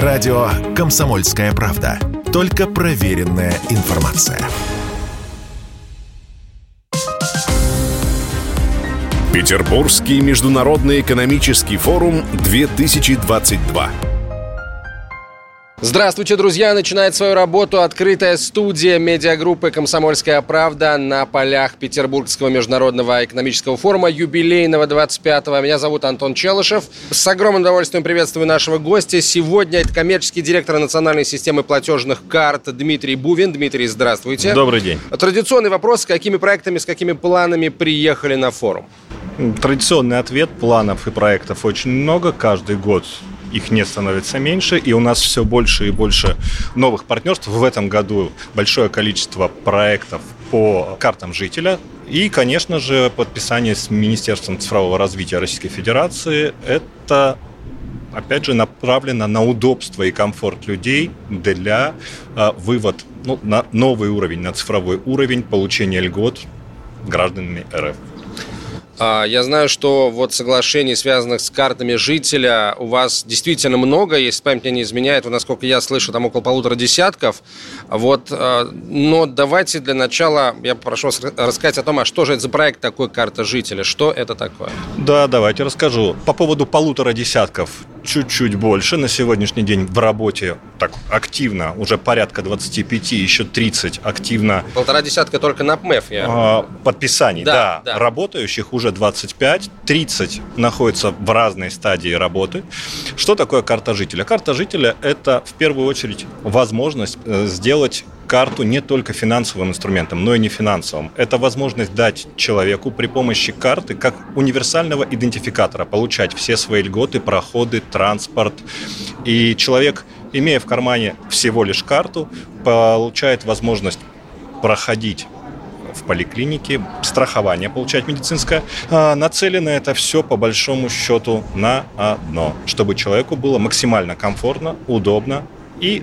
Радио «Комсомольская правда». Только проверенная информация. Петербургский международный экономический форум 2022. Здравствуйте, друзья! Начинает свою работу открытая студия медиагруппы «Комсомольская правда» на полях Петербургского международного экономического форума юбилейного 25-го. Меня зовут Антон Челышев. С огромным удовольствием приветствую нашего гостя. Сегодня это коммерческий директор национальной системы платежных карт Дмитрий Бувин. Дмитрий, здравствуйте. Добрый день. Традиционный вопрос. С какими проектами, с какими планами приехали на форум? Традиционный ответ. Планов и проектов очень много. Каждый год их не становится меньше, и у нас все больше и больше новых партнерств. В этом году большое количество проектов по картам жителя. И, конечно же, подписание с Министерством цифрового развития Российской Федерации – это опять же, направлено на удобство и комфорт людей для э, вывод ну, на новый уровень, на цифровой уровень получения льгот гражданами РФ. А, я знаю, что вот соглашений, связанных с картами жителя, у вас действительно много, если память мне не изменяет, насколько я слышу, там около полутора десятков. Вот, а, но давайте для начала я попрошу вас рассказать о том, а что же это за проект такой «Карта жителя», что это такое? Да, давайте расскажу. По поводу полутора десятков чуть-чуть больше. На сегодняшний день в работе так активно, уже порядка 25, еще 30 активно. Полтора десятка только на ПМЭФ я. А, подписаний, да, да. да. Работающих уже 25, 30 находятся в разной стадии работы. Что такое карта жителя? Карта жителя – это в первую очередь возможность э, сделать карту не только финансовым инструментом, но и не финансовым. Это возможность дать человеку при помощи карты как универсального идентификатора получать все свои льготы, проходы, транспорт. И человек, имея в кармане всего лишь карту, получает возможность проходить в поликлинике, страхование получать медицинское. А нацелено это все по большому счету на одно, чтобы человеку было максимально комфортно, удобно и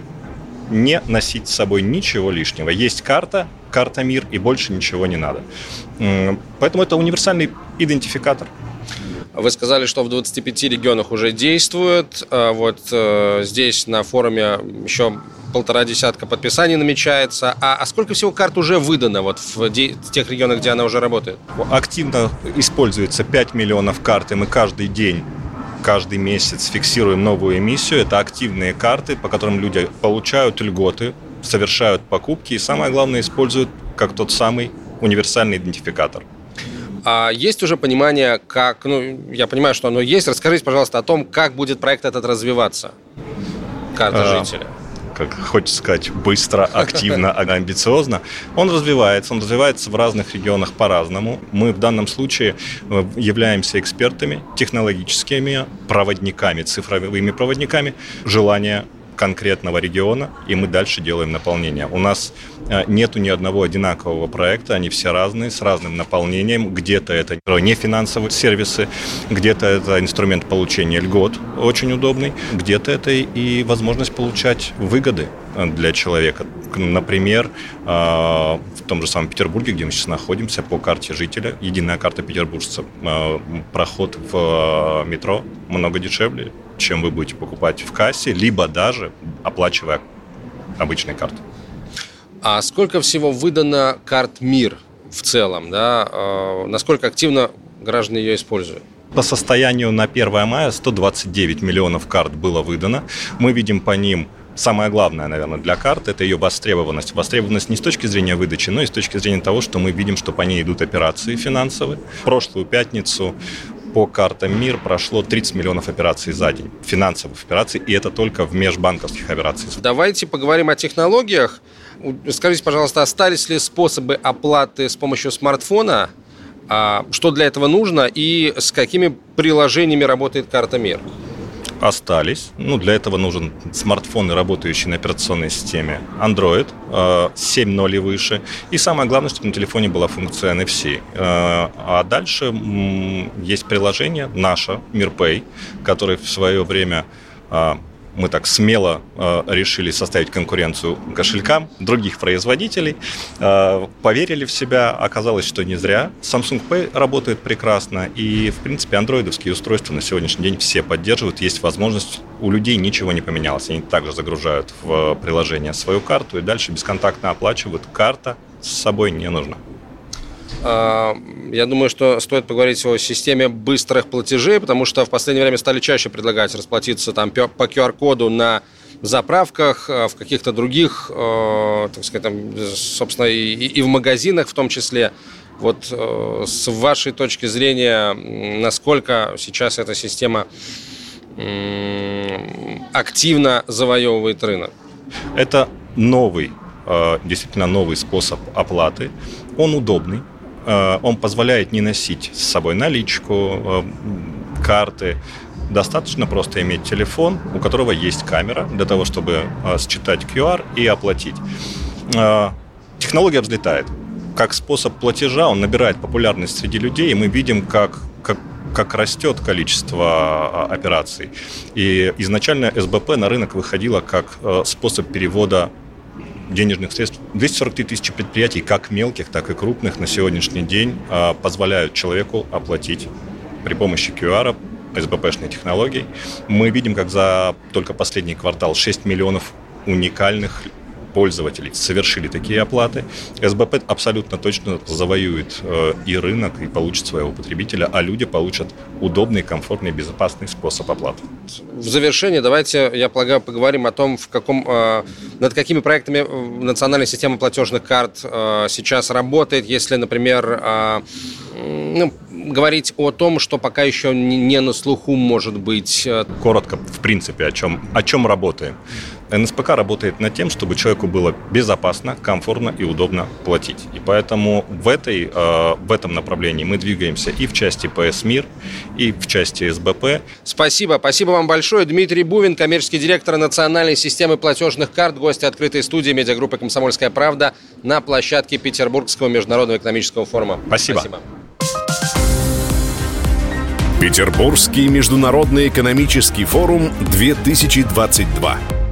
не носить с собой ничего лишнего. Есть карта, карта МИР, и больше ничего не надо. Поэтому это универсальный идентификатор. Вы сказали, что в 25 регионах уже действует. А вот э, здесь на форуме еще полтора десятка подписаний намечается. А, а сколько всего карт уже выдано вот в, де, в тех регионах, где она уже работает? Активно используется 5 миллионов карт, и мы каждый день каждый месяц фиксируем новую эмиссию. Это активные карты, по которым люди получают льготы, совершают покупки и, самое главное, используют как тот самый универсальный идентификатор. А есть уже понимание, как, ну, я понимаю, что оно есть. Расскажите, пожалуйста, о том, как будет проект этот развиваться, карта а, жителя как хочется сказать, быстро, активно, амбициозно, он развивается. Он развивается в разных регионах по-разному. Мы в данном случае э, являемся экспертами, технологическими проводниками, цифровыми проводниками желания конкретного региона, и мы дальше делаем наполнение. У нас э, нету ни одного одинакового проекта, они все разные, с разным наполнением. Где-то это не финансовые сервисы, где-то это инструмент получения льгот, очень удобный, где-то это и возможность получать выгоды для человека. Например, э, в том же самом Петербурге, где мы сейчас находимся, по карте жителя, единая карта петербуржца, проход в метро много дешевле, чем вы будете покупать в кассе, либо даже оплачивая обычной картой. А сколько всего выдано карт МИР в целом? Да? Насколько активно граждане ее используют? По состоянию на 1 мая 129 миллионов карт было выдано. Мы видим по ним Самое главное, наверное, для карт – это ее востребованность. Востребованность не с точки зрения выдачи, но и с точки зрения того, что мы видим, что по ней идут операции финансовые. В прошлую пятницу по картам МИР прошло 30 миллионов операций за день, финансовых операций, и это только в межбанковских операциях. Давайте поговорим о технологиях. Скажите, пожалуйста, остались ли способы оплаты с помощью смартфона? А что для этого нужно и с какими приложениями работает карта МИР? Остались. Ну, для этого нужен смартфон, работающий на операционной системе Android, 7.0 э, и выше. И самое главное, чтобы на телефоне была функция NFC. Э, а дальше есть приложение наше, MirPay, которое в свое время э, мы так смело э, решили составить конкуренцию кошелькам других производителей, э, поверили в себя, оказалось, что не зря. Samsung Pay работает прекрасно, и, в принципе, андроидовские устройства на сегодняшний день все поддерживают, есть возможность, у людей ничего не поменялось, они также загружают в приложение свою карту и дальше бесконтактно оплачивают, карта с собой не нужна. А, я думаю, что стоит поговорить о системе быстрых платежей, потому что в последнее время стали чаще предлагать расплатиться там по QR-коду на заправках, а, в каких-то других, а, так сказать, там, собственно, и, и в магазинах в том числе. Вот с вашей точки зрения, насколько сейчас эта система активно завоевывает рынок? Это новый, действительно новый способ оплаты. Он удобный, Э, он позволяет не носить с собой наличку, э, карты. Достаточно просто иметь телефон, у которого есть камера, для того, чтобы э, считать QR и оплатить. Технология взлетает. Как способ платежа он набирает популярность среди людей, и мы видим, как, как как растет количество операций. И изначально СБП на рынок выходила как способ перевода денежных средств. 243 тысячи предприятий, как мелких, так и крупных, на сегодняшний день а, позволяют человеку оплатить при помощи QR, СБПшной технологии. Мы видим, как за только последний квартал 6 миллионов уникальных пользователей совершили такие оплаты, СБП абсолютно точно завоюет э, и рынок, и получит своего потребителя, а люди получат удобный, комфортный, безопасный способ оплаты. В завершение давайте, я полагаю, поговорим о том, в каком, э, над какими проектами э, национальная система платежных карт сейчас работает, если, например, ну, говорить о том, что пока еще не на слуху может быть. Коротко, в принципе, о чем, о чем работаем. НСПК работает над тем, чтобы человеку было безопасно, комфортно и удобно платить. И поэтому в, этой, э, в этом направлении мы двигаемся и в части ПС МИР, и в части СБП. Спасибо. Спасибо вам большое. Дмитрий Бувин, коммерческий директор национальной системы платежных карт, гость открытой студии медиагруппы «Комсомольская правда» на площадке Петербургского международного экономического форума. Спасибо. Спасибо. Петербургский международный экономический форум 2022.